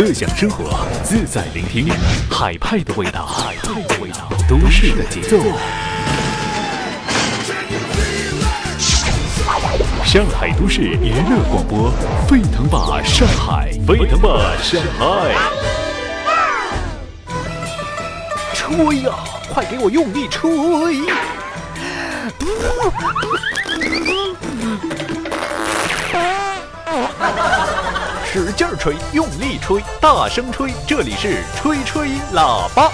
乐享生活，自在聆听，海派的味道，海派的味道，都市的节奏。上海都市娱乐广播，沸腾吧上海，沸腾吧上海。吹呀，快给我用力吹！使劲吹，用力吹，大声吹，这里是吹吹喇叭。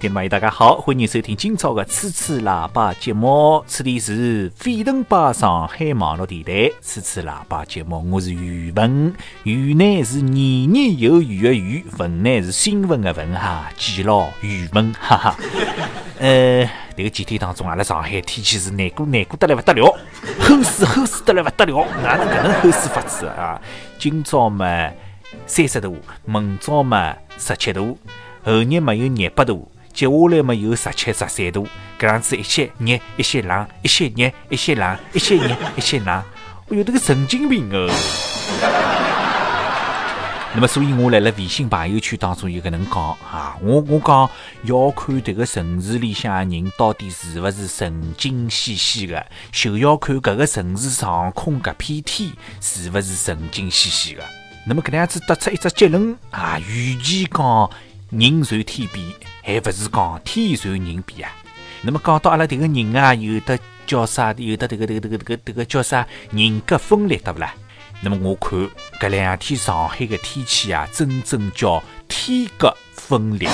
听众朋友，大家好，欢迎收听今朝的吹吹喇叭节目。此地是沸腾吧上海网络电台吹吹喇叭节目，我是宇文。宇呢是年年有余的余，文呢是新闻的文哈，记牢宇文哈哈。呃，这个几天当中，阿拉上海天气是难过难过得来不得了，齁死齁死得来不得了，哪能搿能齁死法子啊？今朝嘛三十度，明朝嘛十七度，后日嘛有廿八度。接下来嘛有十七、十三度，搿样子一歇热，一歇冷，一歇热，一歇冷，一歇热，一歇冷，哎哟，这个神经病哦！那么，所以我来了微信朋友圈当中有搿能讲啊，我我讲要看这个城市里向人到底是勿是神经兮兮的，就要看搿个城市上空搿片天是勿是神经兮兮的。那么搿能样子得出一只结论啊，与其讲人随天变。还不是讲天随人变啊！那么讲到阿拉迭个人啊，有的叫啥？有的迭个迭个迭个迭个迭个叫啥？人格分裂，对不啦？那么我看搿两天上海的天气啊，真正叫天格分裂。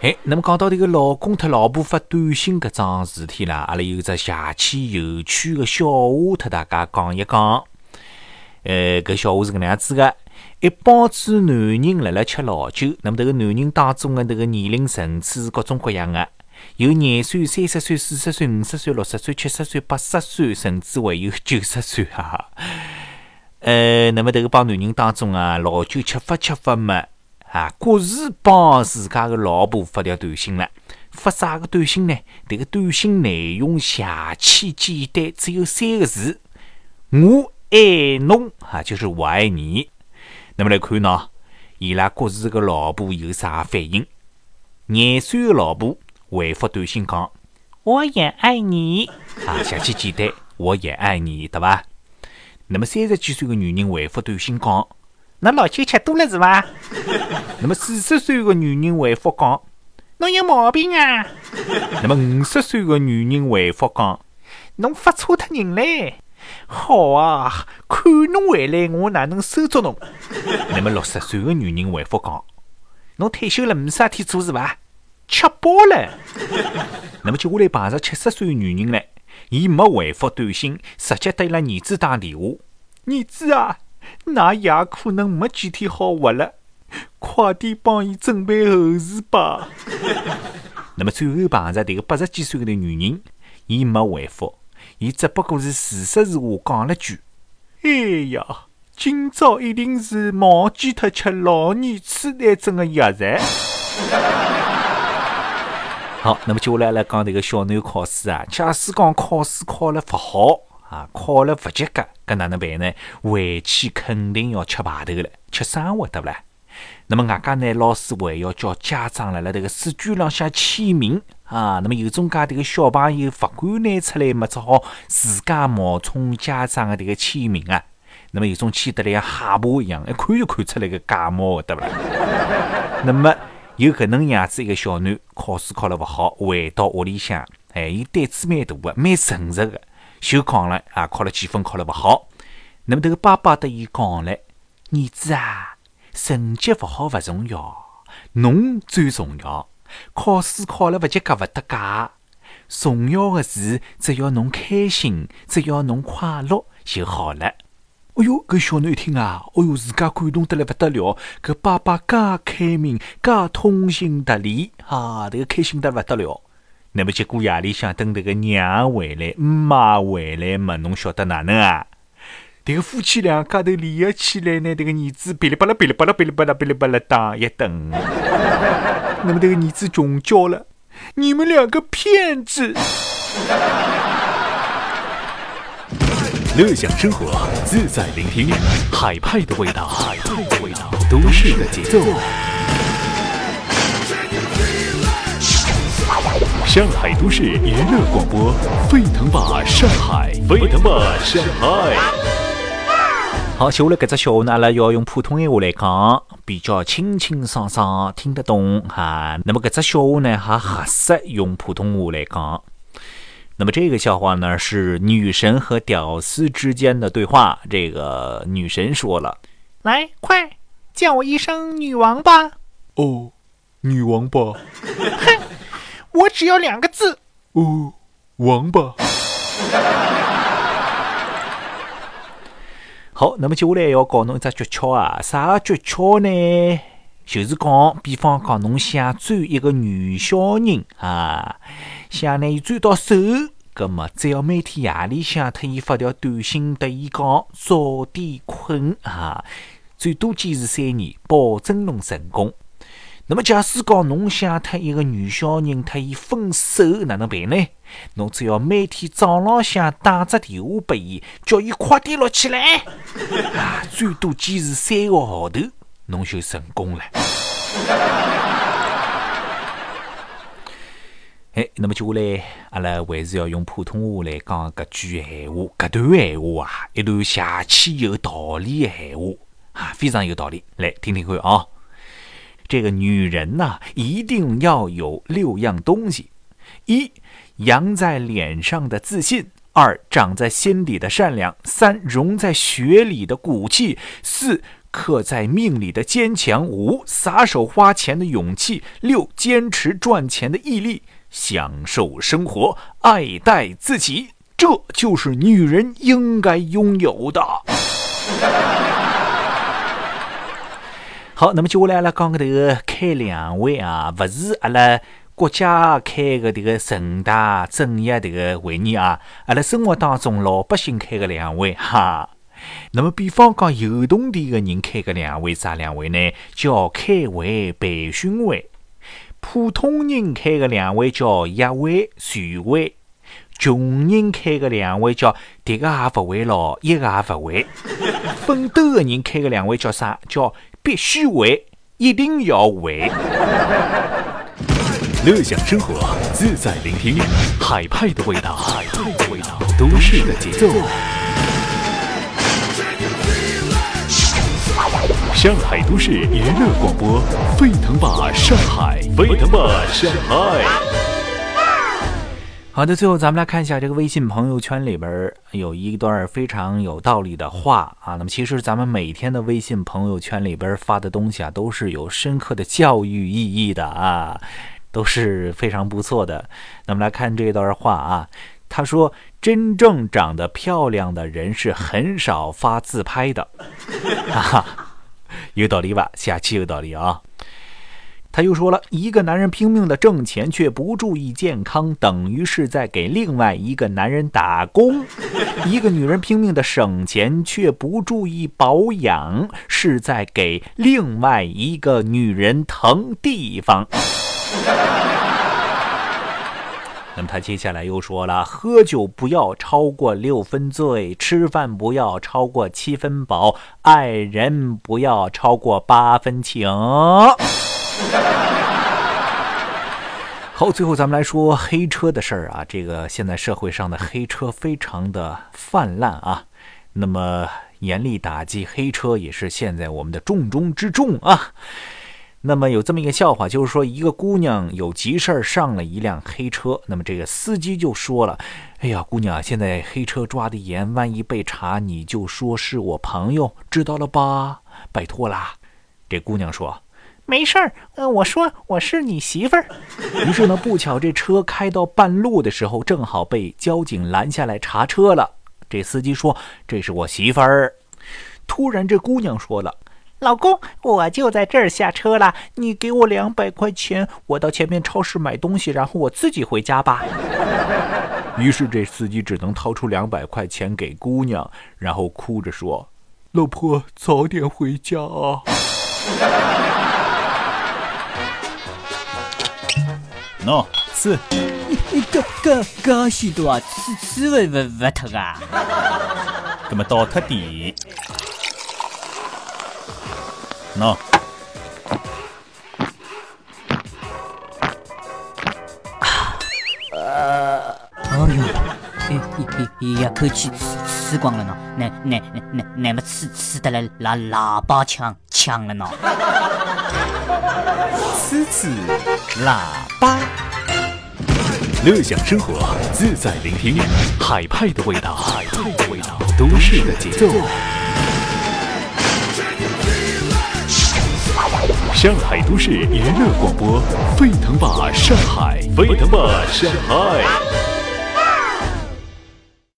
哎，那么讲到迭个老公特老婆发短信搿桩事体啦，阿拉有只邪气有趣的笑话，特大家讲一讲。呃，搿笑话是搿能样子的。一帮子男人辣辣吃老酒，那么迭个男人当中的迭个年龄层次是各种各样的，有廿岁、三十岁、四十岁、五十岁、六十岁、七十岁、八十岁，甚至还有九十岁哈。呃，那么迭个帮男人当中啊，老酒吃法吃法嘛，啊，各自帮自家的老婆发条短信了。发啥个短信呢？迭个短信内容邪气简单，只有三个字：我爱侬，啊，就是我爱你。那么来看喏，伊拉各自个老婆有啥反应？廿岁的老婆回复短信讲：“我也爱你。”啊，详细简单，我也爱你，对吧？那么三十几岁的女人回复短信讲：“那老酒吃多了是吧？”那么四十岁的女人回复讲：“侬有毛病啊！”那么五十岁的女人回复讲：“侬发错脱人嘞。”好啊，看侬回来，我哪能收捉侬？那么六十岁的女人回复讲：“侬退休了，没啥事体做是伐？吃饱了。那么接下来碰着七十岁的女人了，伊没回复短信，直接对伊拉儿子打电话：“儿子啊，㑚爷可能没几天好活了，快点帮伊准备后事吧。那么最后碰着迭个八十几岁的女人，伊没回复。伊只不过是事实是话讲了句：“哎呀，今朝一定是忘记脱吃老年痴呆症的药材。”好，那么接下来来讲迭个小囡考试啊。假使讲考试考了勿好啊，考了勿及格，搿哪能办呢？回去肯定要吃排头了，吃生活对不啦？那么外加呢，老师还要叫家长辣辣迭个试卷浪向签名啊。那么有种介迭个小朋友勿敢拿出来嘛，只好自家冒充家长的迭个签名啊。那么有种签得来像哈巴一样，一看就看出来个假冒的，对伐？那么有搿能样子一个小囡考试考了勿好，回到屋里向，哎，伊胆子蛮大个，蛮诚实个，就讲了啊，考了几分，考了勿好。那么迭个爸爸对伊讲了，儿子啊。成绩勿好勿重要，侬最重要。考试考了勿及格勿搭界，重要的是只要侬开心，只要侬快乐就好了。哎哟，搿小囡一听啊，哎哟，自家感动得来勿得了。搿爸爸介开明，介通情达理，哈，迭个开心得勿得了。那么结果夜里向等迭个娘回来，姆妈回来嘛，侬晓得哪能啊？迭个夫妻两家头联合起来呢，迭个儿子噼里啪啦、噼里啪啦、噼里啪啦、噼里啪啦打一顿。那么这个儿子穷叫了，你们两个骗子！乐享生活，自在聆听，海派的味道，海派的味道，都市的节奏。上海都市娱乐广播，沸腾吧上海，沸腾吧上海。好，接下来这只笑话呢，阿拉要用普通话来讲，比较清清爽爽，听得懂哈。那么这只笑话呢，还合适用普通话来讲。那么这个笑话呢，是女神和屌丝之间的对话。这个女神说了：“来，快叫我一声女王吧。”“哦，女王吧。”“哼，我只要两个字。”“哦，王吧。”好，那么接下来要教侬一只诀窍啊，啥个诀窍呢？就是讲，比方讲，侬想追一个女小人啊。想拿伊追到手，葛么只要每天夜里向特伊发条短信，特伊讲早点困啊，最多坚持三年，保证侬成功。那么假使讲侬想特一个女小人特伊分手，哪能办呢？侬只要每天早浪向打只电话拨伊，叫伊快点落起来啊，最多坚持三个号头，侬就成功了。哎，那么接下来，阿拉还是要用普通话来讲搿句闲话，搿段闲话啊，一段邪气有道理的闲话啊，非常有道理。来听听看啊，这个女人呐，一定要有六样东西：一，扬在脸上的自信；二，长在心底的善良；三，融在血里的骨气；四，刻在命里的坚强；五，撒手花钱的勇气；六，坚持赚钱的毅力。享受生活，爱戴自己，这就是女人应该拥有的。好，那么接下来阿拉讲个这个开两会啊，不是阿拉国家开个这个人大政协这个会议啊，阿拉生活当中老百姓开个两会哈。那么比方讲有动地的人开个两会，啥两会呢？叫开会培训会。普通人开个两会叫一会、全会，穷人开个两会叫迭个也勿会咯，一个也勿会。奋斗的人开个两会叫啥？叫必须会，一定要会。乐享生活，自在聆听，海派的味道，海派的味道，都市的节奏。上海都市娱乐广播，沸腾吧上海，沸腾吧上海。好的，最后咱们来看一下这个微信朋友圈里边有一段非常有道理的话啊。那么其实咱们每天的微信朋友圈里边发的东西啊，都是有深刻的教育意义的啊，都是非常不错的。那么来看这段话啊，他说：“真正长得漂亮的人是很少发自拍的。”哈哈。有道理吧？下期有道理啊！他又说了一个男人拼命的挣钱却不注意健康，等于是在给另外一个男人打工；一个女人拼命的省钱却不注意保养，是在给另外一个女人腾地方。那么他接下来又说了：喝酒不要超过六分醉，吃饭不要超过七分饱，爱人不要超过八分情。好，最后咱们来说黑车的事儿啊，这个现在社会上的黑车非常的泛滥啊，那么严厉打击黑车也是现在我们的重中之重啊。那么有这么一个笑话，就是说一个姑娘有急事儿上了一辆黑车，那么这个司机就说了：“哎呀，姑娘，现在黑车抓的严，万一被查，你就说是我朋友，知道了吧？拜托啦。”这姑娘说：“没事儿，呃，我说我是你媳妇儿。”于是呢，不巧这车开到半路的时候，正好被交警拦下来查车了。这司机说：“这是我媳妇儿。”突然，这姑娘说了。老公，我就在这儿下车了，你给我两百块钱，我到前面超市买东西，然后我自己回家吧。于是这司机只能掏出两百块钱给姑娘，然后哭着说：“老婆，早点回家啊。”喏。吃。搿搿搿许多啊，吃吃勿勿勿脱啊！搿么倒脱点，喏。哦哟，一一一口气吃吃光了呢，那那那那么吃吃的来喇喇叭腔腔了呢。吃吃喇叭，乐享生活，自在聆听，海派的味道，海派的味道，都市的节奏。上海都市娱乐广播，沸腾吧上海，沸腾吧上海。